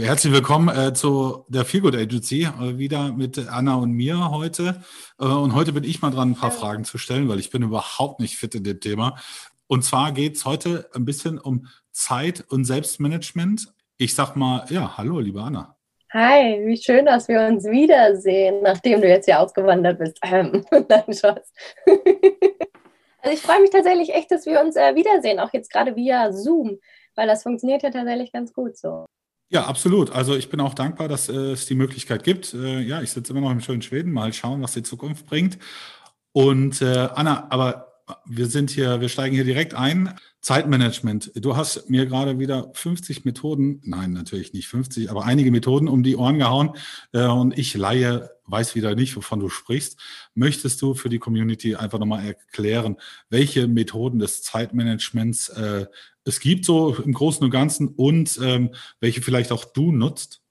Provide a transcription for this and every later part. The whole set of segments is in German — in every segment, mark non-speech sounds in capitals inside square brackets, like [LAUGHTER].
Herzlich willkommen äh, zu der Feelgood Agency, äh, wieder mit Anna und mir heute. Äh, und heute bin ich mal dran, ein paar Fragen zu stellen, weil ich bin überhaupt nicht fit in dem Thema. Und zwar geht es heute ein bisschen um Zeit und Selbstmanagement. Ich sag mal, ja, hallo, liebe Anna. Hi, wie schön, dass wir uns wiedersehen, nachdem du jetzt hier ausgewandert bist. Ähm, [LAUGHS] nein, Schatz. [LAUGHS] also ich freue mich tatsächlich echt, dass wir uns äh, wiedersehen, auch jetzt gerade via Zoom, weil das funktioniert ja tatsächlich ganz gut so. Ja, absolut. Also ich bin auch dankbar, dass äh, es die Möglichkeit gibt. Äh, ja, ich sitze immer noch im schönen Schweden. Mal schauen, was die Zukunft bringt. Und äh, Anna, aber wir sind hier, wir steigen hier direkt ein. Zeitmanagement. Du hast mir gerade wieder 50 Methoden, nein, natürlich nicht 50, aber einige Methoden um die Ohren gehauen. Und ich Laie weiß wieder nicht, wovon du sprichst. Möchtest du für die Community einfach nochmal erklären, welche Methoden des Zeitmanagements es gibt, so im Großen und Ganzen, und ähm, welche vielleicht auch du nutzt?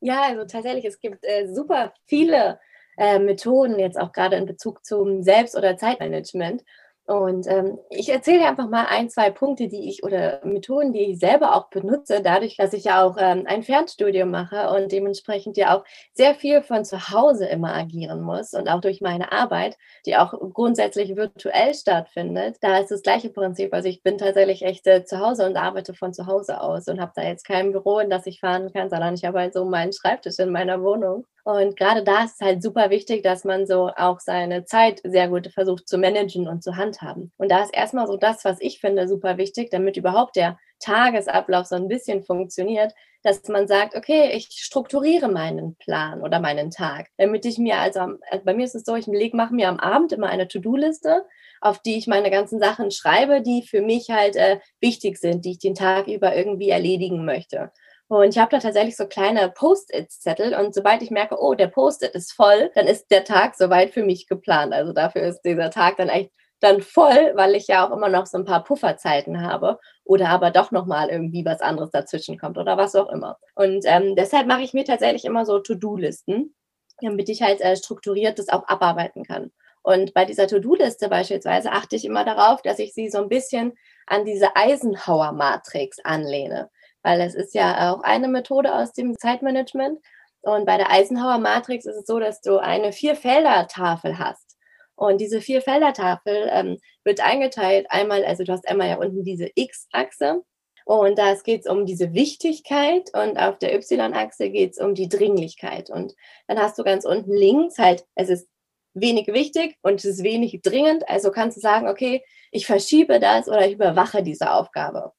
Ja, also tatsächlich, es gibt äh, super viele äh, Methoden, jetzt auch gerade in Bezug zum Selbst- oder Zeitmanagement. Und ähm, ich erzähle einfach mal ein, zwei Punkte, die ich oder Methoden, die ich selber auch benutze, dadurch, dass ich ja auch ähm, ein Fernstudium mache und dementsprechend ja auch sehr viel von zu Hause immer agieren muss und auch durch meine Arbeit, die auch grundsätzlich virtuell stattfindet. Da ist das gleiche Prinzip. Also ich bin tatsächlich echt äh, zu Hause und arbeite von zu Hause aus und habe da jetzt kein Büro, in das ich fahren kann, sondern ich habe halt so meinen Schreibtisch in meiner Wohnung. Und gerade da ist es halt super wichtig, dass man so auch seine Zeit sehr gut versucht zu managen und zu handhaben. Und da ist erstmal so das, was ich finde, super wichtig, damit überhaupt der Tagesablauf so ein bisschen funktioniert, dass man sagt, okay, ich strukturiere meinen Plan oder meinen Tag, damit ich mir also, also bei mir ist es so, ich mache mir am Abend immer eine To-Do-Liste, auf die ich meine ganzen Sachen schreibe, die für mich halt äh, wichtig sind, die ich den Tag über irgendwie erledigen möchte. Und ich habe da tatsächlich so kleine Post-it-Zettel und sobald ich merke, oh, der Post-it ist voll, dann ist der Tag soweit für mich geplant. Also dafür ist dieser Tag dann echt dann voll, weil ich ja auch immer noch so ein paar Pufferzeiten habe oder aber doch nochmal irgendwie was anderes dazwischen kommt oder was auch immer. Und ähm, deshalb mache ich mir tatsächlich immer so To-Do-Listen, damit ich halt äh, strukturiert das auch abarbeiten kann. Und bei dieser To-Do-Liste beispielsweise achte ich immer darauf, dass ich sie so ein bisschen an diese Eisenhower-Matrix anlehne weil es ist ja auch eine Methode aus dem Zeitmanagement. Und bei der Eisenhower Matrix ist es so, dass du eine Vier-Felder-Tafel hast. Und diese Vier-Felder-Tafel ähm, wird eingeteilt einmal, also du hast einmal ja unten diese X-Achse und da geht es um diese Wichtigkeit und auf der Y-Achse geht es um die Dringlichkeit. Und dann hast du ganz unten links halt, es ist wenig wichtig und es ist wenig dringend. Also kannst du sagen, okay, ich verschiebe das oder ich überwache diese Aufgabe.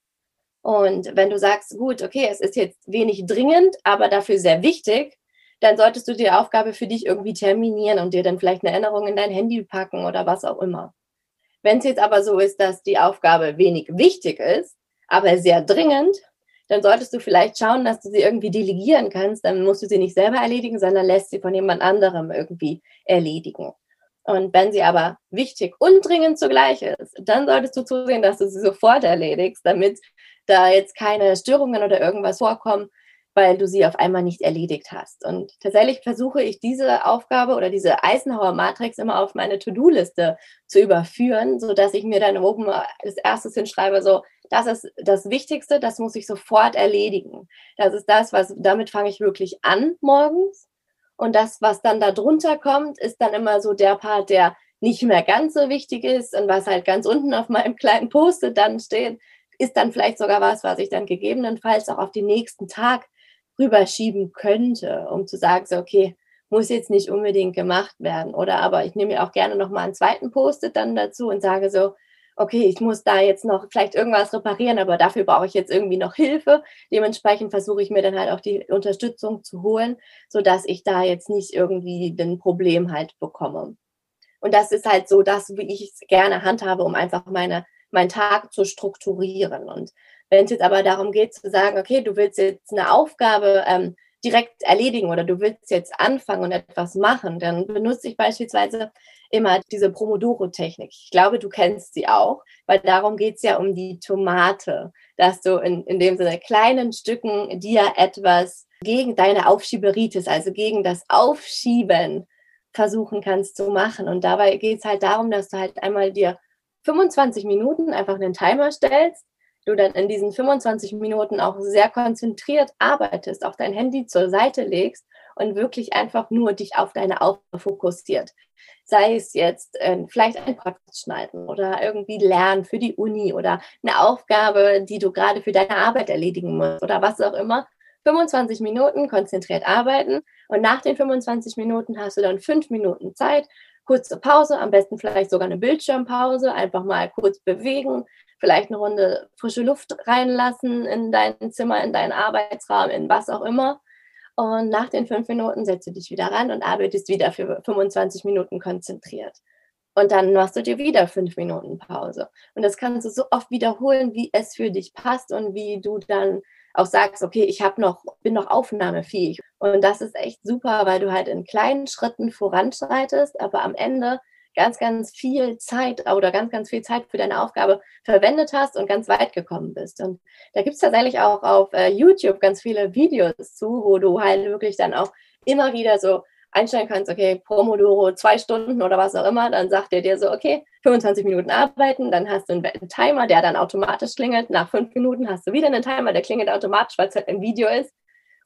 Und wenn du sagst, gut, okay, es ist jetzt wenig dringend, aber dafür sehr wichtig, dann solltest du die Aufgabe für dich irgendwie terminieren und dir dann vielleicht eine Erinnerung in dein Handy packen oder was auch immer. Wenn es jetzt aber so ist, dass die Aufgabe wenig wichtig ist, aber sehr dringend, dann solltest du vielleicht schauen, dass du sie irgendwie delegieren kannst. Dann musst du sie nicht selber erledigen, sondern lässt sie von jemand anderem irgendwie erledigen. Und wenn sie aber wichtig und dringend zugleich ist, dann solltest du zusehen, dass du sie sofort erledigst, damit da jetzt keine Störungen oder irgendwas vorkommen, weil du sie auf einmal nicht erledigt hast. Und tatsächlich versuche ich diese Aufgabe oder diese Eisenhower Matrix immer auf meine To-Do-Liste zu überführen, so dass ich mir dann oben als erstes hinschreibe, so, das ist das Wichtigste, das muss ich sofort erledigen. Das ist das, was, damit fange ich wirklich an morgens. Und das, was dann da drunter kommt, ist dann immer so der Part, der nicht mehr ganz so wichtig ist und was halt ganz unten auf meinem kleinen Post-it dann steht, ist dann vielleicht sogar was, was ich dann gegebenenfalls auch auf den nächsten Tag rüberschieben könnte, um zu sagen, so, okay, muss jetzt nicht unbedingt gemacht werden. Oder aber ich nehme mir auch gerne nochmal einen zweiten Post-it dann dazu und sage so, okay, ich muss da jetzt noch vielleicht irgendwas reparieren, aber dafür brauche ich jetzt irgendwie noch Hilfe. Dementsprechend versuche ich mir dann halt auch die Unterstützung zu holen, sodass ich da jetzt nicht irgendwie ein Problem halt bekomme. Und das ist halt so das, wie ich es gerne handhabe, um einfach meine meinen Tag zu strukturieren. Und wenn es jetzt aber darum geht zu sagen, okay, du willst jetzt eine Aufgabe ähm, direkt erledigen oder du willst jetzt anfangen und etwas machen, dann benutze ich beispielsweise immer diese Pomodoro-Technik. Ich glaube, du kennst sie auch, weil darum geht es ja um die Tomate, dass du in, in dem Sinne kleinen Stücken dir etwas gegen deine Aufschieberitis, also gegen das Aufschieben versuchen kannst zu machen. Und dabei geht es halt darum, dass du halt einmal dir 25 Minuten einfach einen Timer stellst, du dann in diesen 25 Minuten auch sehr konzentriert arbeitest, auch dein Handy zur Seite legst und wirklich einfach nur dich auf deine Aufgabe fokussiert. Sei es jetzt äh, vielleicht ein Podcast schneiden oder irgendwie lernen für die Uni oder eine Aufgabe, die du gerade für deine Arbeit erledigen musst oder was auch immer. 25 Minuten konzentriert arbeiten und nach den 25 Minuten hast du dann fünf Minuten Zeit, kurze Pause, am besten vielleicht sogar eine Bildschirmpause, einfach mal kurz bewegen, vielleicht eine Runde frische Luft reinlassen in dein Zimmer, in deinen Arbeitsraum, in was auch immer. Und nach den fünf Minuten setzt du dich wieder ran und arbeitest wieder für 25 Minuten konzentriert. Und dann machst du dir wieder fünf Minuten Pause. Und das kannst du so oft wiederholen, wie es für dich passt und wie du dann auch sagst, okay, ich habe noch, bin noch aufnahmefähig. Und das ist echt super, weil du halt in kleinen Schritten voranschreitest, aber am Ende ganz, ganz viel Zeit oder ganz, ganz viel Zeit für deine Aufgabe verwendet hast und ganz weit gekommen bist. Und da gibt es tatsächlich auch auf äh, YouTube ganz viele Videos zu, wo du halt wirklich dann auch immer wieder so einstellen kannst, okay, Pomodoro zwei Stunden oder was auch immer, dann sagt er dir so, okay, 25 Minuten arbeiten, dann hast du einen Timer, der dann automatisch klingelt. Nach fünf Minuten hast du wieder einen Timer, der klingelt automatisch, weil es halt ein Video ist.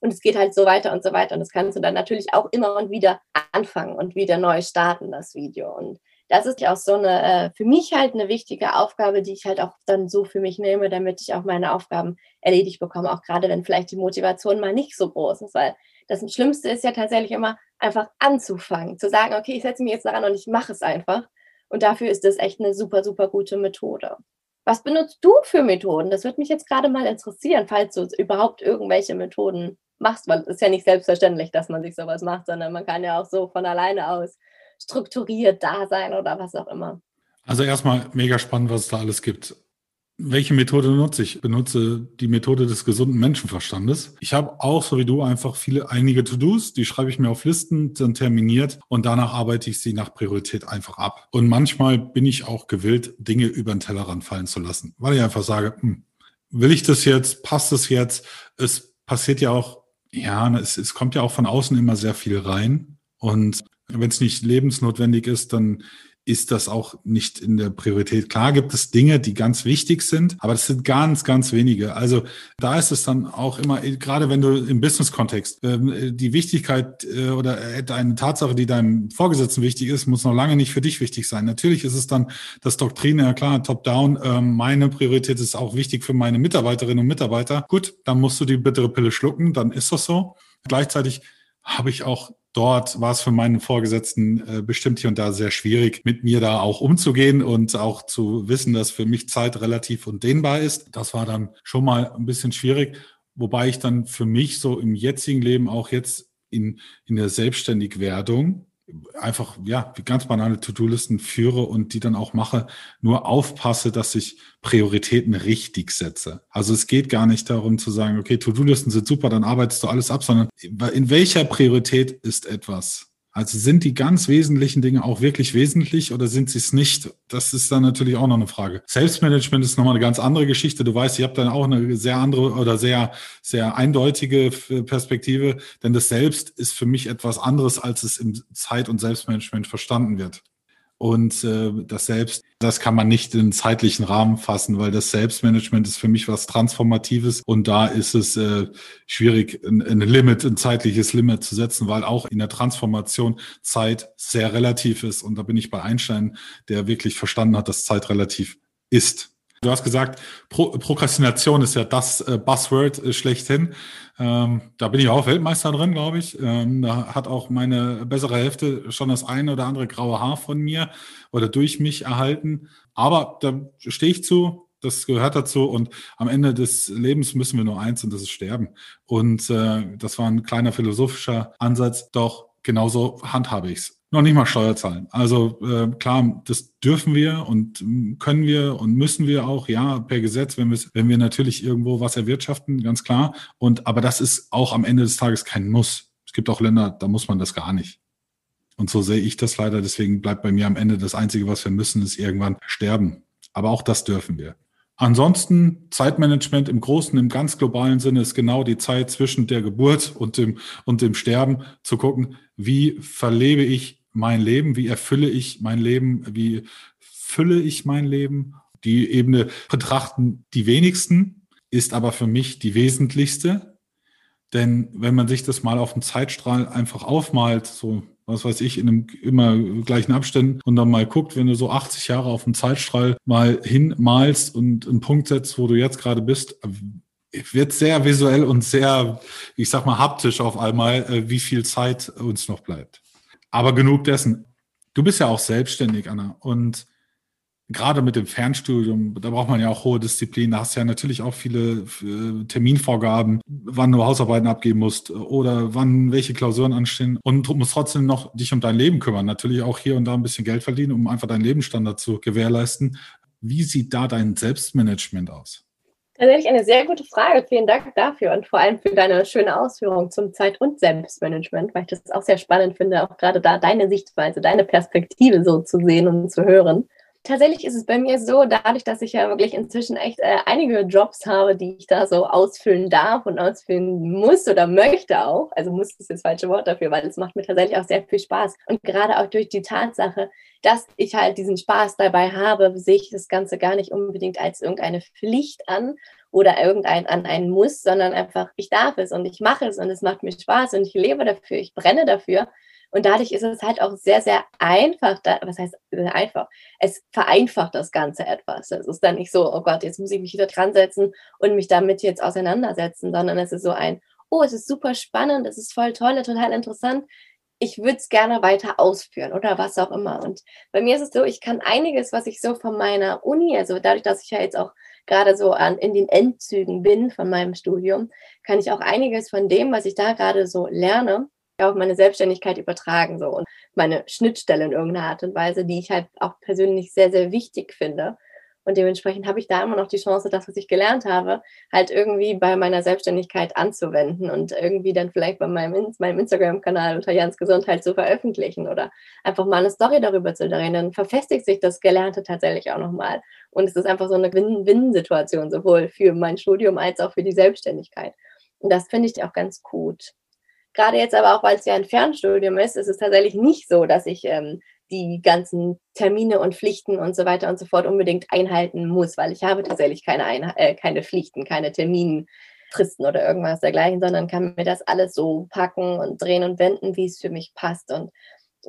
Und es geht halt so weiter und so weiter. Und das kannst du dann natürlich auch immer und wieder anfangen und wieder neu starten, das Video. Und das ist ja auch so eine, äh, für mich halt eine wichtige Aufgabe, die ich halt auch dann so für mich nehme, damit ich auch meine Aufgaben erledigt bekomme. Auch gerade wenn vielleicht die Motivation mal nicht so groß ist, weil das Schlimmste ist ja tatsächlich immer einfach anzufangen, zu sagen, okay, ich setze mich jetzt daran und ich mache es einfach. Und dafür ist das echt eine super, super gute Methode. Was benutzt du für Methoden? Das würde mich jetzt gerade mal interessieren, falls du überhaupt irgendwelche Methoden machst, weil es ist ja nicht selbstverständlich, dass man sich sowas macht, sondern man kann ja auch so von alleine aus strukturiert da sein oder was auch immer. Also erstmal mega spannend, was es da alles gibt. Welche Methode nutze ich? Benutze die Methode des gesunden Menschenverstandes. Ich habe auch, so wie du, einfach viele, einige To-Dos, die schreibe ich mir auf Listen, dann terminiert und danach arbeite ich sie nach Priorität einfach ab. Und manchmal bin ich auch gewillt, Dinge über den Tellerrand fallen zu lassen, weil ich einfach sage, hm, will ich das jetzt? Passt es jetzt? Es passiert ja auch, ja, es, es kommt ja auch von außen immer sehr viel rein. Und wenn es nicht lebensnotwendig ist, dann ist das auch nicht in der Priorität. Klar gibt es Dinge, die ganz wichtig sind, aber das sind ganz, ganz wenige. Also da ist es dann auch immer, gerade wenn du im Business-Kontext, ähm, die Wichtigkeit äh, oder eine Tatsache, die deinem Vorgesetzten wichtig ist, muss noch lange nicht für dich wichtig sein. Natürlich ist es dann das Doktrin, ja klar, top-down, ähm, meine Priorität ist auch wichtig für meine Mitarbeiterinnen und Mitarbeiter. Gut, dann musst du die bittere Pille schlucken, dann ist das so. Gleichzeitig habe ich auch dort war es für meinen Vorgesetzten äh, bestimmt hier und da sehr schwierig, mit mir da auch umzugehen und auch zu wissen, dass für mich Zeit relativ undehnbar ist. Das war dann schon mal ein bisschen schwierig, wobei ich dann für mich so im jetzigen Leben auch jetzt in, in der Selbstständigwerdung einfach, ja, ganz banale To-Do-Listen führe und die dann auch mache, nur aufpasse, dass ich Prioritäten richtig setze. Also es geht gar nicht darum zu sagen, okay, To-Do-Listen sind super, dann arbeitest du alles ab, sondern in welcher Priorität ist etwas? Also sind die ganz wesentlichen Dinge auch wirklich wesentlich oder sind sie es nicht? Das ist dann natürlich auch noch eine Frage. Selbstmanagement ist nochmal eine ganz andere Geschichte. Du weißt, ihr habt dann auch eine sehr andere oder sehr, sehr eindeutige Perspektive, denn das Selbst ist für mich etwas anderes, als es im Zeit- und Selbstmanagement verstanden wird. Und äh, das Selbst, das kann man nicht in zeitlichen Rahmen fassen, weil das Selbstmanagement ist für mich was Transformatives und da ist es äh, schwierig, ein, ein Limit, ein zeitliches Limit zu setzen, weil auch in der Transformation Zeit sehr relativ ist. Und da bin ich bei Einstein, der wirklich verstanden hat, dass Zeit relativ ist. Du hast gesagt, Pro Prokrastination ist ja das äh, Buzzword äh, schlechthin. Ähm, da bin ich auch Weltmeister drin, glaube ich. Ähm, da hat auch meine bessere Hälfte schon das eine oder andere graue Haar von mir oder durch mich erhalten. Aber da stehe ich zu, das gehört dazu und am Ende des Lebens müssen wir nur eins und das ist sterben. Und äh, das war ein kleiner philosophischer Ansatz, doch genauso handhabe ich es. Noch nicht mal Steuer zahlen. Also äh, klar, das dürfen wir und können wir und müssen wir auch, ja, per Gesetz, wenn wenn wir natürlich irgendwo was erwirtschaften, ganz klar. Und aber das ist auch am Ende des Tages kein Muss. Es gibt auch Länder, da muss man das gar nicht. Und so sehe ich das leider. Deswegen bleibt bei mir am Ende das Einzige, was wir müssen, ist irgendwann sterben. Aber auch das dürfen wir. Ansonsten Zeitmanagement im großen, im ganz globalen Sinne ist genau die Zeit zwischen der Geburt und dem, und dem Sterben zu gucken, wie verlebe ich mein Leben, wie erfülle ich mein Leben, wie fülle ich mein Leben. Die Ebene betrachten die wenigsten, ist aber für mich die wesentlichste. Denn wenn man sich das mal auf dem Zeitstrahl einfach aufmalt, so was weiß ich, in einem immer gleichen Abständen und dann mal guckt, wenn du so 80 Jahre auf dem Zeitstrahl mal hinmalst und einen Punkt setzt, wo du jetzt gerade bist, wird sehr visuell und sehr, ich sag mal, haptisch auf einmal, äh, wie viel Zeit uns noch bleibt. Aber genug dessen. Du bist ja auch selbstständig, Anna, und gerade mit dem Fernstudium, da braucht man ja auch hohe Disziplin. Da hast du ja natürlich auch viele äh, Terminvorgaben, wann du Hausarbeiten abgeben musst oder wann welche Klausuren anstehen und musst trotzdem noch dich um dein Leben kümmern. Natürlich auch hier und da ein bisschen Geld verdienen, um einfach deinen Lebensstandard zu gewährleisten. Wie sieht da dein Selbstmanagement aus? Tatsächlich eine sehr gute Frage. Vielen Dank dafür und vor allem für deine schöne Ausführung zum Zeit- und Selbstmanagement, weil ich das auch sehr spannend finde, auch gerade da deine Sichtweise, deine Perspektive so zu sehen und zu hören. Tatsächlich ist es bei mir so, dadurch, dass ich ja wirklich inzwischen echt äh, einige Jobs habe, die ich da so ausfüllen darf und ausfüllen muss oder möchte auch. Also muss ist das falsche Wort dafür, weil es macht mir tatsächlich auch sehr viel Spaß. Und gerade auch durch die Tatsache, dass ich halt diesen Spaß dabei habe, sehe ich das Ganze gar nicht unbedingt als irgendeine Pflicht an oder irgendein an einen Muss, sondern einfach, ich darf es und ich mache es und es macht mir Spaß und ich lebe dafür, ich brenne dafür. Und dadurch ist es halt auch sehr, sehr einfach, da, was heißt einfach? Es vereinfacht das Ganze etwas. Es ist dann nicht so, oh Gott, jetzt muss ich mich wieder dran setzen und mich damit jetzt auseinandersetzen, sondern es ist so ein, oh, es ist super spannend, es ist voll toll, total interessant. Ich würde es gerne weiter ausführen oder was auch immer. Und bei mir ist es so, ich kann einiges, was ich so von meiner Uni, also dadurch, dass ich ja jetzt auch gerade so an, in den Endzügen bin von meinem Studium, kann ich auch einiges von dem, was ich da gerade so lerne, auf meine Selbstständigkeit übertragen so und meine Schnittstelle in irgendeiner Art und Weise, die ich halt auch persönlich sehr, sehr wichtig finde. Und dementsprechend habe ich da immer noch die Chance, das, was ich gelernt habe, halt irgendwie bei meiner Selbstständigkeit anzuwenden und irgendwie dann vielleicht bei meinem, meinem Instagram-Kanal unter Jans Gesundheit zu veröffentlichen oder einfach mal eine Story darüber zu drehen. Dann verfestigt sich das Gelernte tatsächlich auch nochmal. Und es ist einfach so eine Win-Win-Situation, sowohl für mein Studium als auch für die Selbstständigkeit. Und das finde ich auch ganz gut. Gerade jetzt aber auch, weil es ja ein Fernstudium ist, ist es tatsächlich nicht so, dass ich ähm, die ganzen Termine und Pflichten und so weiter und so fort unbedingt einhalten muss, weil ich habe tatsächlich keine, Ein äh, keine Pflichten, keine Terminfristen oder irgendwas dergleichen, sondern kann mir das alles so packen und drehen und wenden, wie es für mich passt. Und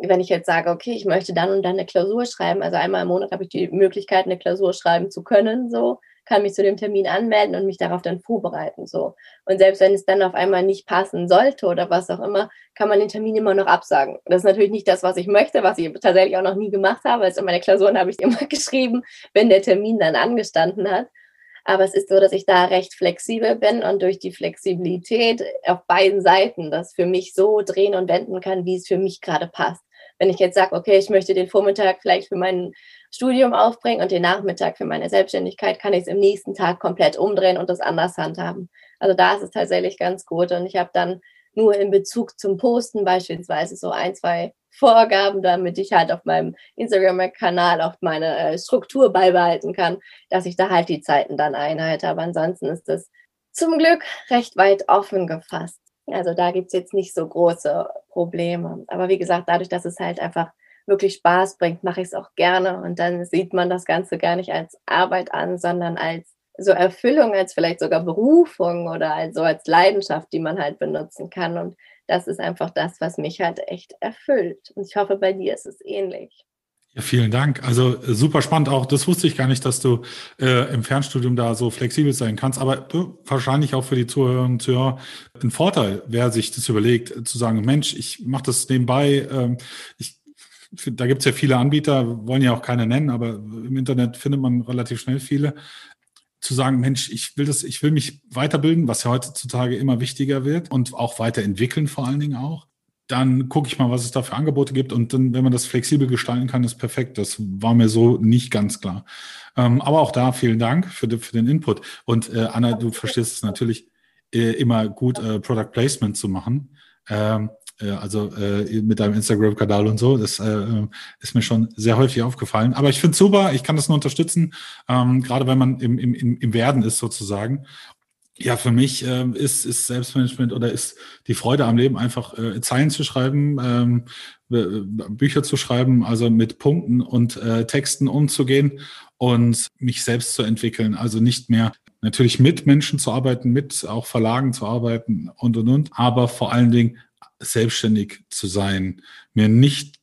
wenn ich jetzt sage, okay, ich möchte dann und dann eine Klausur schreiben, also einmal im Monat habe ich die Möglichkeit, eine Klausur schreiben zu können, so, kann mich zu dem Termin anmelden und mich darauf dann vorbereiten. So. Und selbst wenn es dann auf einmal nicht passen sollte oder was auch immer, kann man den Termin immer noch absagen. Das ist natürlich nicht das, was ich möchte, was ich tatsächlich auch noch nie gemacht habe. Also in meiner Klausuren habe ich [LAUGHS] immer geschrieben, wenn der Termin dann angestanden hat. Aber es ist so, dass ich da recht flexibel bin und durch die Flexibilität auf beiden Seiten das für mich so drehen und wenden kann, wie es für mich gerade passt. Wenn ich jetzt sage, okay, ich möchte den Vormittag vielleicht für meinen Studium aufbringen und den Nachmittag für meine Selbstständigkeit kann ich es im nächsten Tag komplett umdrehen und das anders handhaben. Also da ist es tatsächlich ganz gut und ich habe dann nur in Bezug zum Posten beispielsweise so ein, zwei Vorgaben, damit ich halt auf meinem Instagram-Kanal auch meine äh, Struktur beibehalten kann, dass ich da halt die Zeiten dann einhalte. Aber ansonsten ist das zum Glück recht weit offen gefasst. Also da gibt es jetzt nicht so große Probleme. Aber wie gesagt, dadurch, dass es halt einfach wirklich Spaß bringt, mache ich es auch gerne. Und dann sieht man das Ganze gar nicht als Arbeit an, sondern als so Erfüllung, als vielleicht sogar Berufung oder als so als Leidenschaft, die man halt benutzen kann. Und das ist einfach das, was mich halt echt erfüllt. Und ich hoffe, bei dir ist es ähnlich. Ja, vielen Dank. Also äh, super spannend auch. Das wusste ich gar nicht, dass du äh, im Fernstudium da so flexibel sein kannst. Aber äh, wahrscheinlich auch für die Zuhörerinnen und Zuhörer ein Vorteil, wer sich das überlegt, äh, zu sagen, Mensch, ich mache das nebenbei. Ähm, ich da gibt es ja viele Anbieter, wollen ja auch keine nennen, aber im Internet findet man relativ schnell viele, zu sagen, Mensch, ich will das, ich will mich weiterbilden, was ja heutzutage immer wichtiger wird und auch weiterentwickeln vor allen Dingen auch. dann gucke ich mal, was es da für Angebote gibt. Und dann, wenn man das flexibel gestalten kann, ist perfekt. Das war mir so nicht ganz klar. Ähm, aber auch da vielen Dank für, für den Input. Und äh, Anna, du verstehst es natürlich äh, immer gut, äh, Product Placement zu machen. Ähm, äh, also äh, mit deinem Instagram-Kanal und so. Das äh, ist mir schon sehr häufig aufgefallen. Aber ich finde es super, ich kann das nur unterstützen, ähm, gerade wenn man im, im, im Werden ist sozusagen. Ja, für mich äh, ist, ist Selbstmanagement oder ist die Freude am Leben einfach äh, Zeilen zu schreiben, ähm, Bücher zu schreiben, also mit Punkten und äh, Texten umzugehen und mich selbst zu entwickeln. Also nicht mehr natürlich mit Menschen zu arbeiten, mit auch Verlagen zu arbeiten und und und, aber vor allen Dingen selbstständig zu sein, mir nicht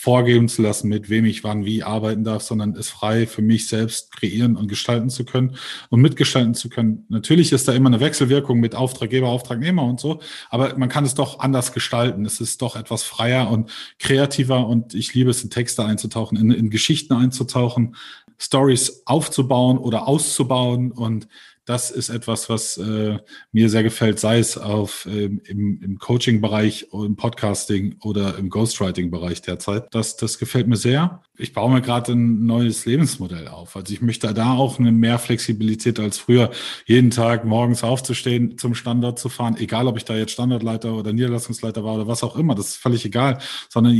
vorgeben zu lassen, mit wem ich wann wie arbeiten darf, sondern es frei für mich selbst kreieren und gestalten zu können und mitgestalten zu können. Natürlich ist da immer eine Wechselwirkung mit Auftraggeber, Auftragnehmer und so, aber man kann es doch anders gestalten. Es ist doch etwas freier und kreativer und ich liebe es, in Texte einzutauchen, in, in Geschichten einzutauchen, Stories aufzubauen oder auszubauen und das ist etwas, was äh, mir sehr gefällt, sei es auf, ähm, im, im Coaching-Bereich, im Podcasting oder im Ghostwriting-Bereich derzeit. Das, das gefällt mir sehr. Ich baue mir gerade ein neues Lebensmodell auf. Also ich möchte da auch eine mehr Flexibilität als früher, jeden Tag morgens aufzustehen, zum Standort zu fahren, egal ob ich da jetzt Standortleiter oder Niederlassungsleiter war oder was auch immer, das ist völlig egal, sondern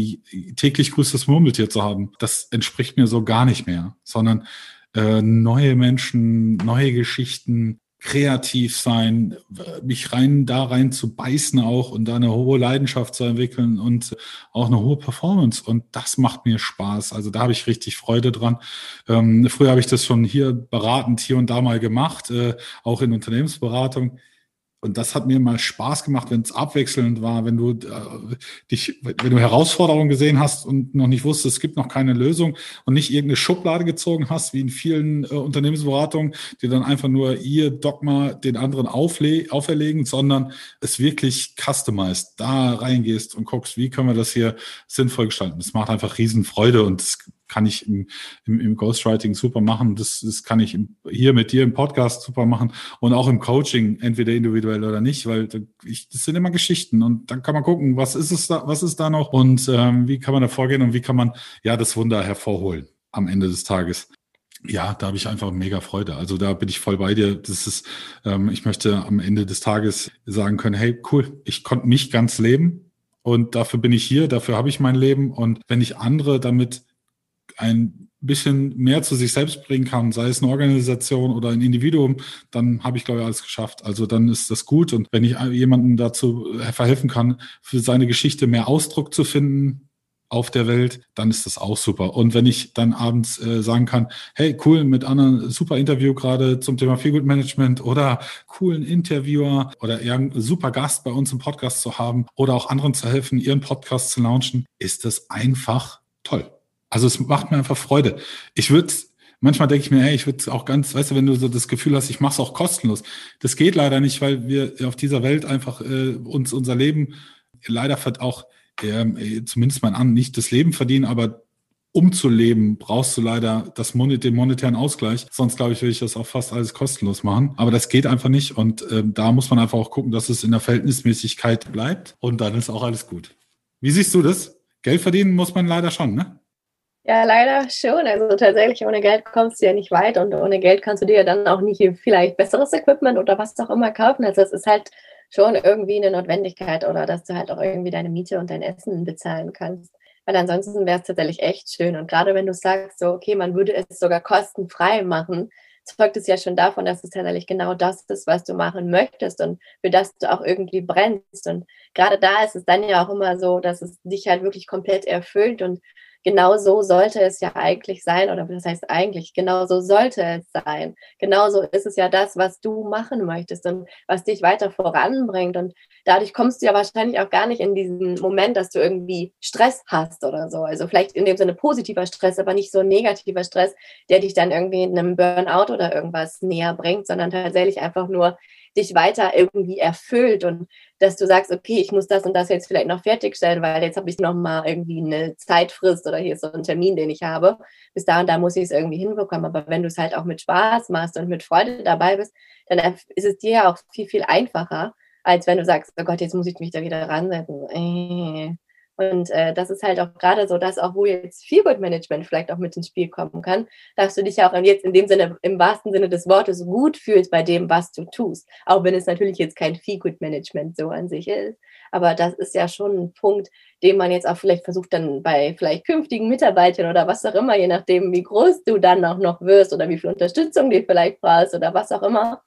täglich grüßtes Murmeltier zu haben, das entspricht mir so gar nicht mehr, sondern äh, neue Menschen, neue Geschichten, kreativ sein, mich rein da rein zu beißen auch und da eine hohe Leidenschaft zu entwickeln und auch eine hohe Performance. Und das macht mir Spaß. Also da habe ich richtig Freude dran. Ähm, früher habe ich das schon hier beratend hier und da mal gemacht, äh, auch in Unternehmensberatung und das hat mir mal Spaß gemacht, wenn es abwechselnd war, wenn du äh, dich, wenn du Herausforderungen gesehen hast und noch nicht wusstest, es gibt noch keine Lösung und nicht irgendeine Schublade gezogen hast, wie in vielen äh, Unternehmensberatungen, die dann einfach nur ihr Dogma den anderen auferlegen, sondern es wirklich customized, da reingehst und guckst, wie können wir das hier sinnvoll gestalten. Das macht einfach Riesenfreude und es kann ich im, im, im Ghostwriting super machen. Das, das kann ich im, hier mit dir im Podcast super machen und auch im Coaching, entweder individuell oder nicht, weil ich, das sind immer Geschichten und dann kann man gucken, was ist es da, was ist da noch und ähm, wie kann man da vorgehen und wie kann man ja das Wunder hervorholen am Ende des Tages. Ja, da habe ich einfach mega Freude. Also da bin ich voll bei dir. Das ist, ähm, ich möchte am Ende des Tages sagen können, hey, cool, ich konnte mich ganz leben und dafür bin ich hier, dafür habe ich mein Leben. Und wenn ich andere damit ein bisschen mehr zu sich selbst bringen kann, sei es eine Organisation oder ein Individuum, dann habe ich, glaube ich, alles geschafft. Also dann ist das gut. Und wenn ich jemandem dazu verhelfen kann, für seine Geschichte mehr Ausdruck zu finden auf der Welt, dann ist das auch super. Und wenn ich dann abends äh, sagen kann, hey, cool, mit anderen super Interview gerade zum Thema Feelgood Management oder coolen Interviewer oder irgendeinen super Gast bei uns im Podcast zu haben oder auch anderen zu helfen, ihren Podcast zu launchen, ist das einfach toll. Also es macht mir einfach Freude. Ich würde, manchmal denke ich mir, hey, ich würde auch ganz, weißt du, wenn du so das Gefühl hast, ich mache es auch kostenlos. Das geht leider nicht, weil wir auf dieser Welt einfach äh, uns unser Leben leider auch, äh, zumindest mal an, nicht das Leben verdienen, aber um zu leben, brauchst du leider das Monet, den monetären Ausgleich. Sonst, glaube ich, würde ich das auch fast alles kostenlos machen. Aber das geht einfach nicht. Und äh, da muss man einfach auch gucken, dass es in der Verhältnismäßigkeit bleibt. Und dann ist auch alles gut. Wie siehst du das? Geld verdienen muss man leider schon, ne? Ja, leider schon. Also tatsächlich, ohne Geld kommst du ja nicht weit und ohne Geld kannst du dir dann auch nicht vielleicht besseres Equipment oder was auch immer kaufen. Also es ist halt schon irgendwie eine Notwendigkeit oder dass du halt auch irgendwie deine Miete und dein Essen bezahlen kannst. Weil ansonsten wäre es tatsächlich echt schön. Und gerade wenn du sagst, so, okay, man würde es sogar kostenfrei machen, zeugt es ja schon davon, dass es tatsächlich genau das ist, was du machen möchtest und für das du auch irgendwie brennst. Und gerade da ist es dann ja auch immer so, dass es dich halt wirklich komplett erfüllt und genau so sollte es ja eigentlich sein, oder was heißt eigentlich, genau so sollte es sein. Genauso ist es ja das, was du machen möchtest und was dich weiter voranbringt. Und dadurch kommst du ja wahrscheinlich auch gar nicht in diesen Moment, dass du irgendwie Stress hast oder so. Also vielleicht in dem Sinne positiver Stress, aber nicht so negativer Stress, der dich dann irgendwie in einem Burnout oder irgendwas näher bringt, sondern tatsächlich einfach nur dich weiter irgendwie erfüllt und dass du sagst, okay, ich muss das und das jetzt vielleicht noch fertigstellen, weil jetzt habe ich noch mal irgendwie eine Zeitfrist oder hier ist so ein Termin, den ich habe. Bis da und da muss ich es irgendwie hinbekommen. Aber wenn du es halt auch mit Spaß machst und mit Freude dabei bist, dann ist es dir ja auch viel, viel einfacher, als wenn du sagst, oh Gott, jetzt muss ich mich da wieder ransetzen. Äh. Und äh, das ist halt auch gerade so, dass auch wo jetzt Feelgood-Management vielleicht auch mit ins Spiel kommen kann, dass du dich ja auch jetzt in dem Sinne, im wahrsten Sinne des Wortes, gut fühlst bei dem, was du tust. Auch wenn es natürlich jetzt kein Feelgood-Management so an sich ist. Aber das ist ja schon ein Punkt, den man jetzt auch vielleicht versucht, dann bei vielleicht künftigen Mitarbeitern oder was auch immer, je nachdem, wie groß du dann auch noch wirst oder wie viel Unterstützung du vielleicht brauchst oder was auch immer,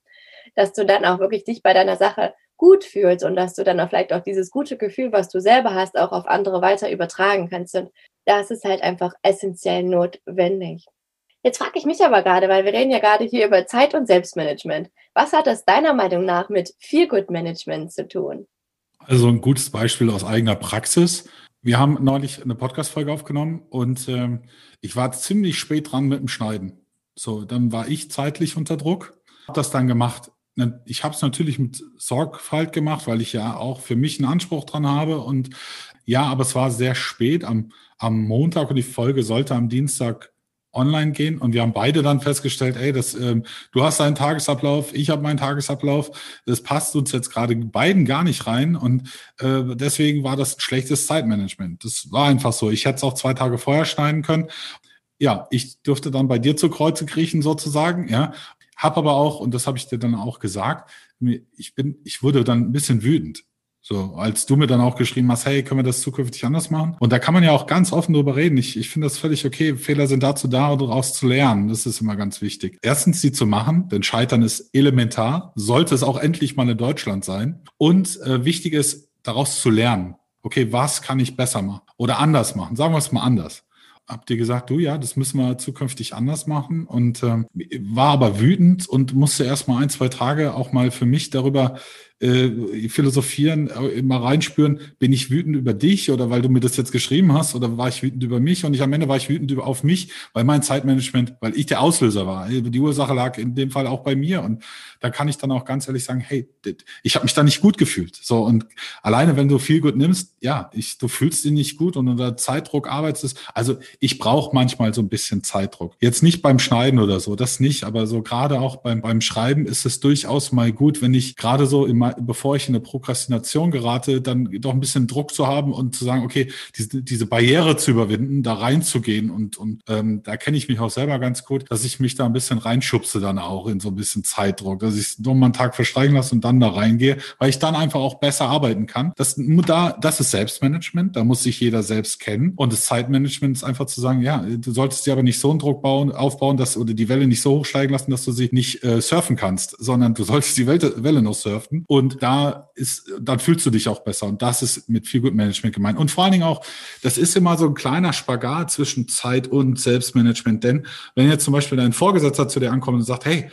dass du dann auch wirklich dich bei deiner Sache gut fühlst und dass du dann auch vielleicht auch dieses gute Gefühl, was du selber hast, auch auf andere weiter übertragen kannst. Und das ist halt einfach essentiell notwendig. Jetzt frage ich mich aber gerade, weil wir reden ja gerade hier über Zeit- und Selbstmanagement. Was hat das deiner Meinung nach mit Feel-Good-Management zu tun? Also ein gutes Beispiel aus eigener Praxis. Wir haben neulich eine Podcast-Folge aufgenommen und ähm, ich war ziemlich spät dran mit dem Schneiden. So, dann war ich zeitlich unter Druck, habe das dann gemacht. Ich habe es natürlich mit Sorgfalt gemacht, weil ich ja auch für mich einen Anspruch dran habe. Und ja, aber es war sehr spät am, am Montag und die Folge sollte am Dienstag online gehen und wir haben beide dann festgestellt, ey, das, ähm, du hast deinen Tagesablauf, ich habe meinen Tagesablauf, das passt uns jetzt gerade beiden gar nicht rein und äh, deswegen war das ein schlechtes Zeitmanagement. Das war einfach so. Ich hätte es auch zwei Tage vorher schneiden können. Ja, ich dürfte dann bei dir zu Kreuze kriechen sozusagen, ja, habe aber auch, und das habe ich dir dann auch gesagt, ich bin, ich wurde dann ein bisschen wütend. So, als du mir dann auch geschrieben hast, hey, können wir das zukünftig anders machen? Und da kann man ja auch ganz offen drüber reden. Ich, ich finde das völlig okay. Fehler sind dazu da, daraus zu lernen. Das ist immer ganz wichtig. Erstens, sie zu machen, denn Scheitern ist elementar. Sollte es auch endlich mal in Deutschland sein. Und äh, wichtig ist, daraus zu lernen. Okay, was kann ich besser machen? Oder anders machen? Sagen wir es mal anders habt ihr gesagt, du ja, das müssen wir zukünftig anders machen. Und ähm, war aber wütend und musste erst mal ein, zwei Tage auch mal für mich darüber äh, philosophieren, äh, mal reinspüren, bin ich wütend über dich oder weil du mir das jetzt geschrieben hast oder war ich wütend über mich und ich am Ende war ich wütend über, auf mich, weil mein Zeitmanagement, weil ich der Auslöser war. Die Ursache lag in dem Fall auch bei mir und da kann ich dann auch ganz ehrlich sagen, hey, ich habe mich da nicht gut gefühlt. So und alleine wenn du viel gut nimmst, ja, ich, du fühlst dich nicht gut und unter Zeitdruck arbeitest. Also ich brauche manchmal so ein bisschen Zeitdruck. Jetzt nicht beim Schneiden oder so, das nicht, aber so gerade auch beim beim Schreiben ist es durchaus mal gut, wenn ich gerade so in bevor ich in eine Prokrastination gerate, dann doch ein bisschen Druck zu haben und zu sagen, okay, diese, diese Barriere zu überwinden, da reinzugehen und, und ähm, da kenne ich mich auch selber ganz gut, dass ich mich da ein bisschen reinschubse dann auch in so ein bisschen Zeitdruck, dass ich nur mal einen Tag verstreichen lasse und dann da reingehe, weil ich dann einfach auch besser arbeiten kann. Das, da, das ist Selbstmanagement, da muss sich jeder selbst kennen und das Zeitmanagement ist einfach zu sagen, ja, du solltest dir aber nicht so einen Druck bauen, aufbauen, dass oder die Welle nicht so hochsteigen lassen, dass du sie nicht äh, surfen kannst, sondern du solltest die Welle, Welle noch surfen und da ist, dann fühlst du dich auch besser. Und das ist mit viel Good Management gemeint. Und vor allen Dingen auch, das ist immer so ein kleiner Spagat zwischen Zeit und Selbstmanagement. Denn wenn jetzt zum Beispiel dein Vorgesetzter zu dir ankommt und sagt, hey,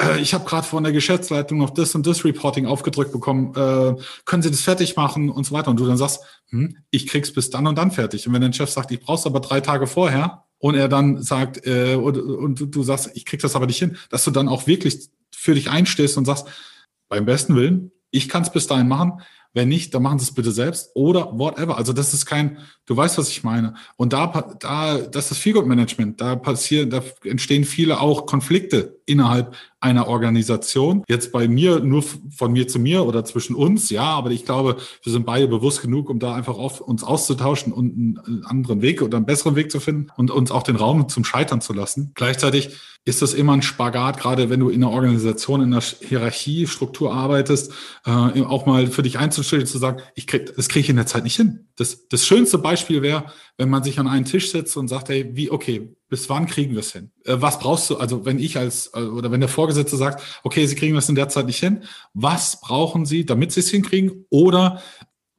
äh, ich habe gerade von der Geschäftsleitung noch das und das Reporting aufgedrückt bekommen, äh, können Sie das fertig machen und so weiter. Und du dann sagst, hm, ich krieg's bis dann und dann fertig. Und wenn dein Chef sagt, ich brauch's aber drei Tage vorher, und er dann sagt, äh, und, und du sagst, ich krieg das aber nicht hin, dass du dann auch wirklich für dich einstehst und sagst, beim besten Willen, ich kann es bis dahin machen. Wenn nicht, dann machen Sie es bitte selbst oder whatever. Also das ist kein, du weißt, was ich meine. Und da, da, das ist Feelgood Management. Da passieren, da entstehen viele auch Konflikte innerhalb einer Organisation. Jetzt bei mir nur von mir zu mir oder zwischen uns, ja, aber ich glaube, wir sind beide bewusst genug, um da einfach auf uns auszutauschen und einen anderen Weg oder einen besseren Weg zu finden und uns auch den Raum zum Scheitern zu lassen. Gleichzeitig ist das immer ein Spagat, gerade wenn du in einer Organisation, in einer Hierarchiestruktur arbeitest, äh, auch mal für dich einzustellen, zu sagen, ich krieg, das kriege ich in der Zeit nicht hin. Das, das schönste Beispiel wäre, wenn man sich an einen Tisch setzt und sagt, hey, wie, okay, bis wann kriegen wir es hin? Äh, was brauchst du, also wenn ich als, äh, oder wenn der Vorgesetzte sagt, okay, Sie kriegen das in der Zeit nicht hin, was brauchen Sie, damit Sie es hinkriegen? Oder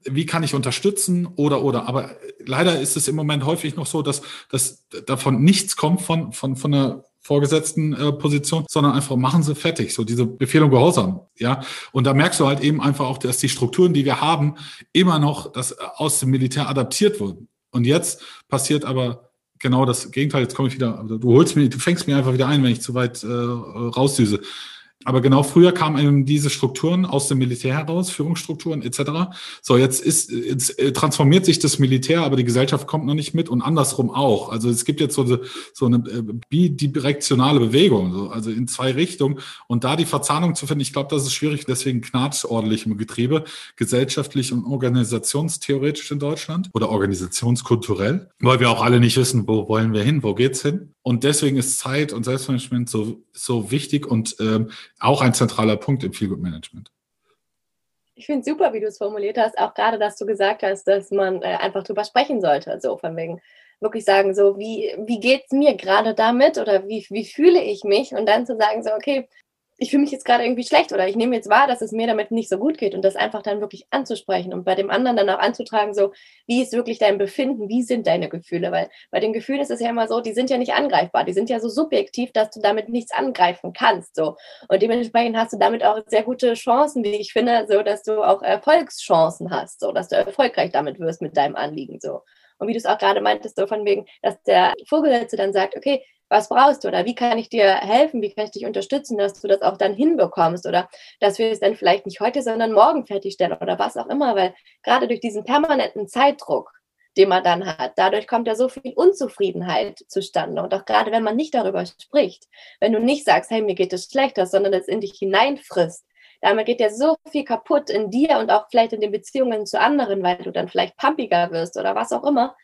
wie kann ich unterstützen oder oder aber leider ist es im Moment häufig noch so, dass, dass davon nichts kommt von von von der vorgesetzten äh, Position, sondern einfach machen sie fertig, so diese Befehlung Gehorsam, ja. Und da merkst du halt eben einfach auch, dass die Strukturen, die wir haben, immer noch das aus dem Militär adaptiert wurden. Und jetzt passiert aber genau das Gegenteil. Jetzt komme ich wieder, also du holst mir, du fängst mir einfach wieder ein, wenn ich zu weit äh, rausdüse. Aber genau früher kamen eben diese Strukturen aus dem Militär heraus, Führungsstrukturen etc. So, jetzt ist, jetzt äh, transformiert sich das Militär, aber die Gesellschaft kommt noch nicht mit und andersrum auch. Also es gibt jetzt so, eine, so eine äh, bidirektionale Bewegung, also in zwei Richtungen. Und da die Verzahnung zu finden, ich glaube, das ist schwierig, deswegen knarrt ordentlich im Getriebe, gesellschaftlich und organisationstheoretisch in Deutschland oder organisationskulturell, weil wir auch alle nicht wissen, wo wollen wir hin, wo geht's hin. Und deswegen ist Zeit und Selbstmanagement so, so wichtig und ähm, auch ein zentraler Punkt im Feelgood Management. Ich finde super, wie du es formuliert hast, auch gerade, dass du gesagt hast, dass man äh, einfach drüber sprechen sollte, so von wegen wirklich sagen, so wie, wie geht es mir gerade damit oder wie, wie fühle ich mich? Und dann zu sagen, so okay, ich fühle mich jetzt gerade irgendwie schlecht oder ich nehme jetzt wahr, dass es mir damit nicht so gut geht und das einfach dann wirklich anzusprechen und bei dem anderen dann auch anzutragen, so, wie ist wirklich dein Befinden, wie sind deine Gefühle, weil bei den Gefühlen ist es ja immer so, die sind ja nicht angreifbar, die sind ja so subjektiv, dass du damit nichts angreifen kannst, so. Und dementsprechend hast du damit auch sehr gute Chancen, wie ich finde, so, dass du auch Erfolgschancen hast, so, dass du erfolgreich damit wirst mit deinem Anliegen, so. Und wie du es auch gerade meintest, so von wegen, dass der Vorgesetzte dann sagt, okay, was brauchst du? Oder wie kann ich dir helfen, wie kann ich dich unterstützen, dass du das auch dann hinbekommst? Oder dass wir es dann vielleicht nicht heute, sondern morgen fertigstellen oder was auch immer, weil gerade durch diesen permanenten Zeitdruck, den man dann hat, dadurch kommt ja so viel Unzufriedenheit zustande. Und auch gerade wenn man nicht darüber spricht, wenn du nicht sagst, hey, mir geht es schlechter, sondern es in dich hineinfrisst, damit geht ja so viel kaputt in dir und auch vielleicht in den Beziehungen zu anderen, weil du dann vielleicht pumpiger wirst oder was auch immer.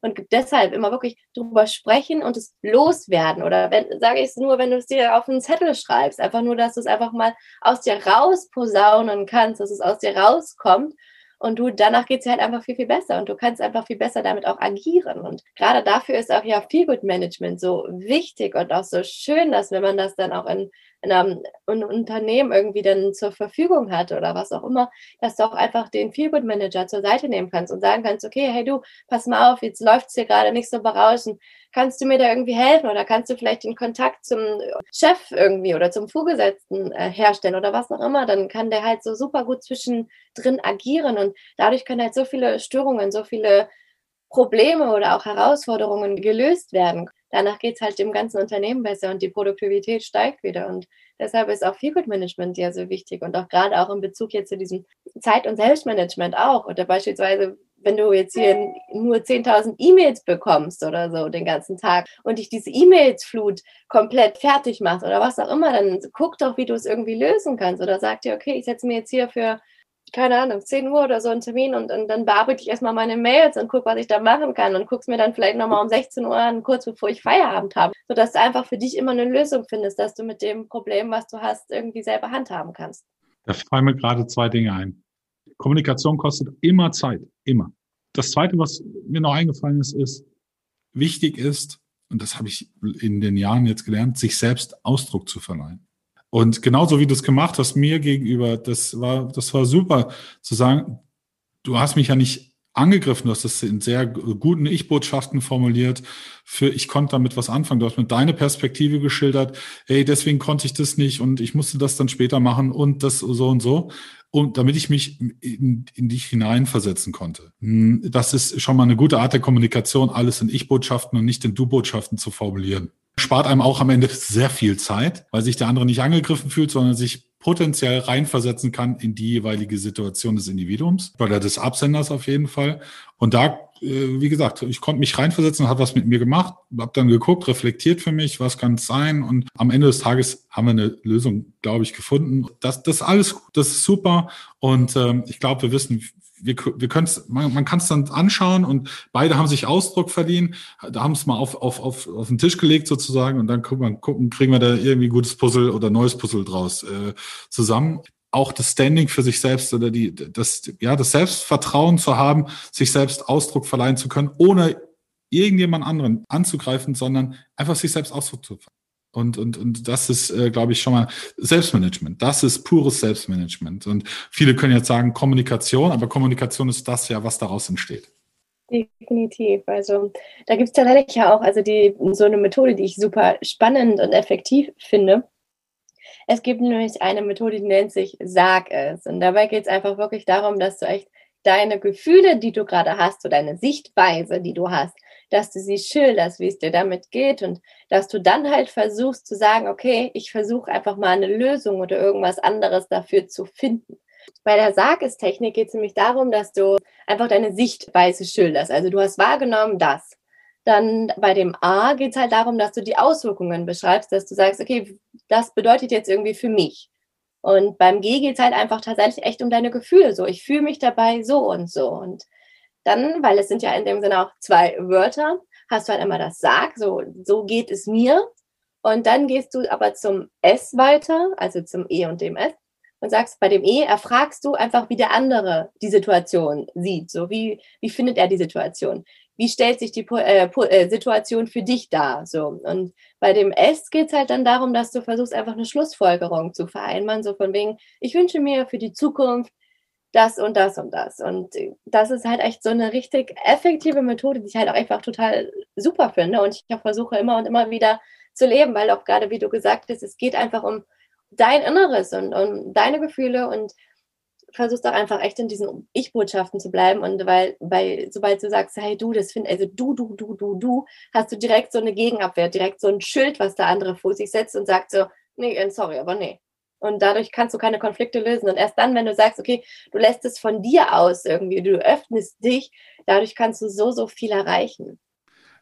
Und deshalb immer wirklich drüber sprechen und es loswerden. Oder wenn, sage ich es nur, wenn du es dir auf einen Zettel schreibst, einfach nur, dass du es einfach mal aus dir rausposaunen kannst, dass es aus dir rauskommt. Und du, danach geht es halt einfach viel, viel besser und du kannst einfach viel besser damit auch agieren. Und gerade dafür ist auch ja Feelgood Management so wichtig und auch so schön, dass wenn man das dann auch in in einem, ein Unternehmen irgendwie dann zur Verfügung hat oder was auch immer, dass du auch einfach den Feelgood Manager zur Seite nehmen kannst und sagen kannst, okay, hey du, pass mal auf, jetzt läuft es hier gerade nicht so berauschend. Kannst du mir da irgendwie helfen oder kannst du vielleicht den Kontakt zum Chef irgendwie oder zum Vorgesetzten äh, herstellen oder was auch immer? Dann kann der halt so super gut zwischendrin agieren und dadurch können halt so viele Störungen, so viele Probleme oder auch Herausforderungen gelöst werden danach geht es halt dem ganzen Unternehmen besser und die Produktivität steigt wieder. Und deshalb ist auch Feelgood-Management ja so wichtig und auch gerade auch in Bezug jetzt zu diesem Zeit- und Selbstmanagement auch. Oder beispielsweise, wenn du jetzt hier nur 10.000 E-Mails bekommst oder so den ganzen Tag und dich diese E-Mails-Flut komplett fertig machst oder was auch immer, dann guck doch, wie du es irgendwie lösen kannst. Oder sag dir, okay, ich setze mir jetzt hier für keine Ahnung, 10 Uhr oder so einen Termin und, und dann bearbeite ich erstmal meine Mails und gucke, was ich da machen kann und guck's mir dann vielleicht nochmal um 16 Uhr an, kurz bevor ich Feierabend habe, sodass du einfach für dich immer eine Lösung findest, dass du mit dem Problem, was du hast, irgendwie selber handhaben kannst. Da fallen mir gerade zwei Dinge ein. Kommunikation kostet immer Zeit, immer. Das Zweite, was mir noch eingefallen ist, ist, wichtig ist, und das habe ich in den Jahren jetzt gelernt, sich selbst Ausdruck zu verleihen. Und genauso wie du es gemacht hast, mir gegenüber, das war, das war super zu sagen, du hast mich ja nicht angegriffen, du hast das in sehr guten Ich-Botschaften formuliert. Für ich konnte damit was anfangen. Du hast mit deine Perspektive geschildert. Hey, deswegen konnte ich das nicht und ich musste das dann später machen und das so und so. Und damit ich mich in, in dich hineinversetzen konnte. Hm, das ist schon mal eine gute Art der Kommunikation, alles in Ich-Botschaften und nicht in Du-Botschaften zu formulieren spart einem auch am Ende sehr viel Zeit, weil sich der andere nicht angegriffen fühlt, sondern sich potenziell reinversetzen kann in die jeweilige Situation des Individuums oder des Absenders auf jeden Fall. Und da, wie gesagt, ich konnte mich reinversetzen, hat was mit mir gemacht, habe dann geguckt, reflektiert für mich, was kann es sein und am Ende des Tages haben wir eine Lösung, glaube ich, gefunden. Das, das alles, das ist super und ähm, ich glaube, wir wissen, wir, wir können man, man kann es dann anschauen und beide haben sich Ausdruck verliehen, da haben es mal auf, auf, auf, auf den Tisch gelegt sozusagen und dann gucken, gucken, kriegen wir da irgendwie gutes Puzzle oder neues Puzzle draus äh, zusammen. Auch das Standing für sich selbst oder die, das, ja, das Selbstvertrauen zu haben, sich selbst Ausdruck verleihen zu können, ohne irgendjemand anderen anzugreifen, sondern einfach sich selbst Ausdruck zu verleihen. Und, und, und das ist, äh, glaube ich, schon mal Selbstmanagement. Das ist pures Selbstmanagement. Und viele können jetzt sagen Kommunikation, aber Kommunikation ist das ja, was daraus entsteht. Definitiv. Also da gibt es tatsächlich ja auch also die, so eine Methode, die ich super spannend und effektiv finde. Es gibt nämlich eine Methode, die nennt sich Sag es. Und dabei geht es einfach wirklich darum, dass du echt deine Gefühle, die du gerade hast, so deine Sichtweise, die du hast, dass du sie schilderst, wie es dir damit geht und dass du dann halt versuchst zu sagen, okay, ich versuche einfach mal eine Lösung oder irgendwas anderes dafür zu finden. Bei der Sargestechnik geht es nämlich darum, dass du einfach deine Sichtweise schilderst. Also du hast wahrgenommen, das. Dann bei dem A geht es halt darum, dass du die Auswirkungen beschreibst, dass du sagst, okay, das bedeutet jetzt irgendwie für mich. Und beim G geht es halt einfach tatsächlich echt um deine Gefühle. So, ich fühle mich dabei so und so. Und dann, weil es sind ja in dem Sinne auch zwei Wörter, hast du halt einmal das Sag, so, so geht es mir. Und dann gehst du aber zum S weiter, also zum E und dem S und sagst, bei dem E erfragst du einfach, wie der andere die Situation sieht. So, wie, wie findet er die Situation? Wie stellt sich die äh, äh, Situation für dich dar? So. Und bei dem S geht es halt dann darum, dass du versuchst, einfach eine Schlussfolgerung zu vereinbaren, so von wegen, ich wünsche mir für die Zukunft das und das und das. Und das ist halt echt so eine richtig effektive Methode, die ich halt auch einfach total super finde. Und ich versuche immer und immer wieder zu leben, weil auch gerade, wie du gesagt hast, es geht einfach um dein Inneres und um deine Gefühle und versuchst auch einfach echt in diesen Ich-Botschaften zu bleiben und weil, weil sobald du sagst, hey du, das finde, also du, du, du, du, du, hast du direkt so eine Gegenabwehr, direkt so ein Schild, was der andere vor sich setzt und sagt so, nee, äh, sorry, aber nee. Und dadurch kannst du keine Konflikte lösen. Und erst dann, wenn du sagst, okay, du lässt es von dir aus irgendwie, du öffnest dich, dadurch kannst du so, so viel erreichen.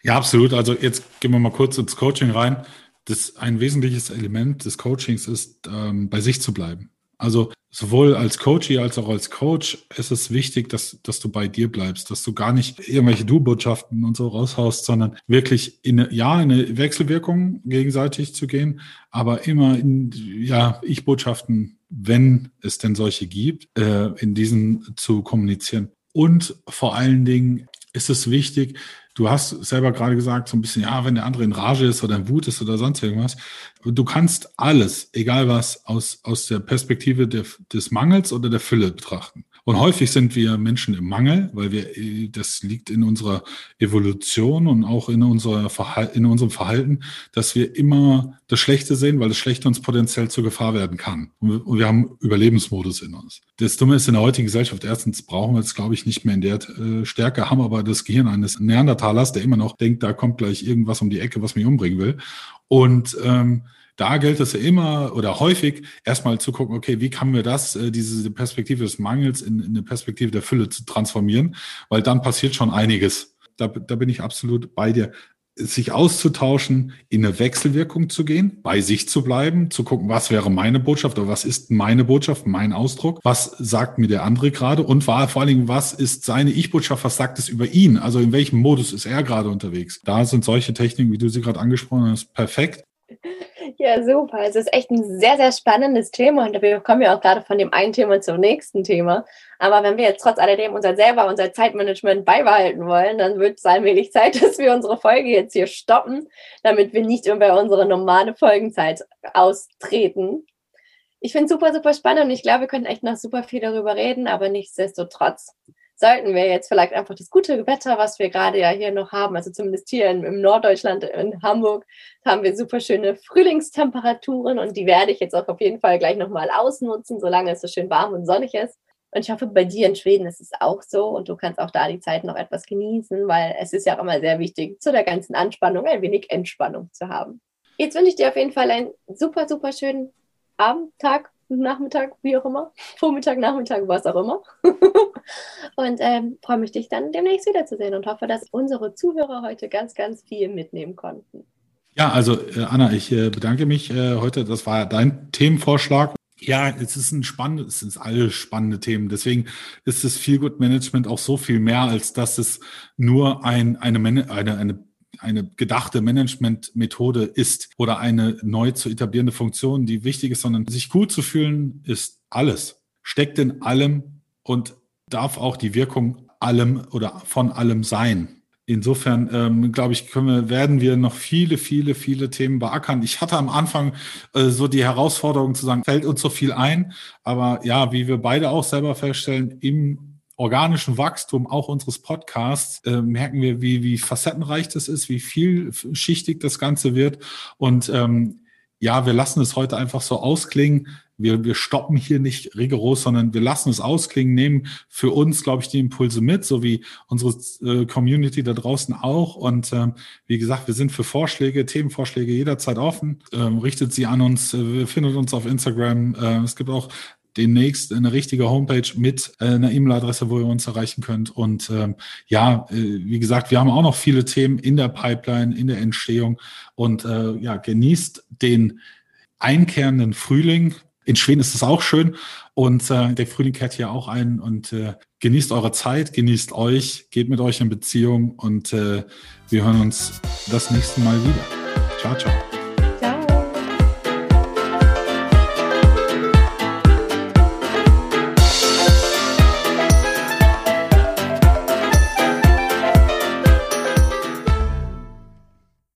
Ja, absolut. Also jetzt gehen wir mal kurz ins Coaching rein. Das ein wesentliches Element des Coachings ist, ähm, bei sich zu bleiben. Also sowohl als Coachie als auch als Coach ist es wichtig, dass, dass du bei dir bleibst, dass du gar nicht irgendwelche Du-Botschaften und so raushaust, sondern wirklich in eine, ja, in eine Wechselwirkung gegenseitig zu gehen, aber immer in ja, Ich-Botschaften, wenn es denn solche gibt, äh, in diesen zu kommunizieren. Und vor allen Dingen ist es wichtig, Du hast selber gerade gesagt, so ein bisschen, ja, wenn der andere in Rage ist oder in Wut ist oder sonst irgendwas. Du kannst alles, egal was, aus, aus der Perspektive der, des Mangels oder der Fülle betrachten. Und häufig sind wir Menschen im Mangel, weil wir, das liegt in unserer Evolution und auch in, unserer Verhalten, in unserem Verhalten, dass wir immer das Schlechte sehen, weil das Schlechte uns potenziell zur Gefahr werden kann. Und wir, und wir haben Überlebensmodus in uns. Das Dumme ist in der heutigen Gesellschaft, erstens brauchen wir es, glaube ich, nicht mehr in der äh, Stärke, haben aber das Gehirn eines Neandertalers, der immer noch denkt, da kommt gleich irgendwas um die Ecke, was mich umbringen will. Und ähm, da gilt es ja immer oder häufig erstmal zu gucken, okay, wie kann wir das, äh, diese Perspektive des Mangels in, in eine Perspektive der Fülle zu transformieren, weil dann passiert schon einiges. Da, da bin ich absolut bei dir sich auszutauschen, in eine Wechselwirkung zu gehen, bei sich zu bleiben, zu gucken, was wäre meine Botschaft oder was ist meine Botschaft, mein Ausdruck, was sagt mir der andere gerade und vor allen Dingen, was ist seine Ich-Botschaft, was sagt es über ihn, also in welchem Modus ist er gerade unterwegs. Da sind solche Techniken, wie du sie gerade angesprochen hast, perfekt. [LAUGHS] Ja, super. Es ist echt ein sehr, sehr spannendes Thema und wir kommen ja auch gerade von dem einen Thema zum nächsten Thema. Aber wenn wir jetzt trotz alledem unser selber, unser Zeitmanagement beibehalten wollen, dann wird es allmählich Zeit, [LAUGHS] dass wir unsere Folge jetzt hier stoppen, damit wir nicht über unsere normale Folgenzeit austreten. Ich finde es super, super spannend und ich glaube, wir können echt noch super viel darüber reden, aber nichtsdestotrotz sollten wir jetzt vielleicht einfach das gute Wetter, was wir gerade ja hier noch haben, also zumindest hier in, im Norddeutschland, in Hamburg, haben wir super schöne Frühlingstemperaturen und die werde ich jetzt auch auf jeden Fall gleich nochmal ausnutzen, solange es so schön warm und sonnig ist. Und ich hoffe, bei dir in Schweden ist es auch so und du kannst auch da die Zeit noch etwas genießen, weil es ist ja auch immer sehr wichtig, zu der ganzen Anspannung ein wenig Entspannung zu haben. Jetzt wünsche ich dir auf jeden Fall einen super, super schönen Abend, Tag, Nachmittag, wie auch immer, Vormittag, Nachmittag, was auch immer. [LAUGHS] und ähm, freue mich, dich dann demnächst wiederzusehen und hoffe, dass unsere Zuhörer heute ganz, ganz viel mitnehmen konnten. Ja, also äh, Anna, ich äh, bedanke mich äh, heute. Das war dein Themenvorschlag. Ja, es ist ein spannendes, es sind alle spannende Themen. Deswegen ist das Feel Good Management auch so viel mehr, als dass es nur ein, eine, eine, eine eine gedachte Managementmethode ist oder eine neu zu etablierende Funktion, die wichtig ist, sondern sich gut zu fühlen ist alles, steckt in allem und darf auch die Wirkung allem oder von allem sein. Insofern ähm, glaube ich, können wir, werden wir noch viele, viele, viele Themen beackern. Ich hatte am Anfang äh, so die Herausforderung zu sagen, fällt uns so viel ein, aber ja, wie wir beide auch selber feststellen, im organischen Wachstum auch unseres Podcasts äh, merken wir, wie, wie facettenreich das ist, wie vielschichtig das Ganze wird. Und ähm, ja, wir lassen es heute einfach so ausklingen. wir, wir stoppen hier nicht rigoros, sondern wir lassen es ausklingen, nehmen für uns, glaube ich, die Impulse mit, so wie unsere äh, Community da draußen auch. Und ähm, wie gesagt, wir sind für Vorschläge, Themenvorschläge jederzeit offen. Ähm, richtet sie an uns, äh, findet uns auf Instagram. Äh, es gibt auch demnächst eine richtige Homepage mit äh, einer E-Mail-Adresse, wo ihr uns erreichen könnt. Und ähm, ja, äh, wie gesagt, wir haben auch noch viele Themen in der Pipeline, in der Entstehung. Und äh, ja, genießt den einkehrenden Frühling. In Schweden ist es auch schön und äh, der Frühling kehrt hier auch ein und äh, genießt eure Zeit, genießt euch, geht mit euch in Beziehung und äh, wir hören uns das nächste Mal wieder. Ciao, ciao.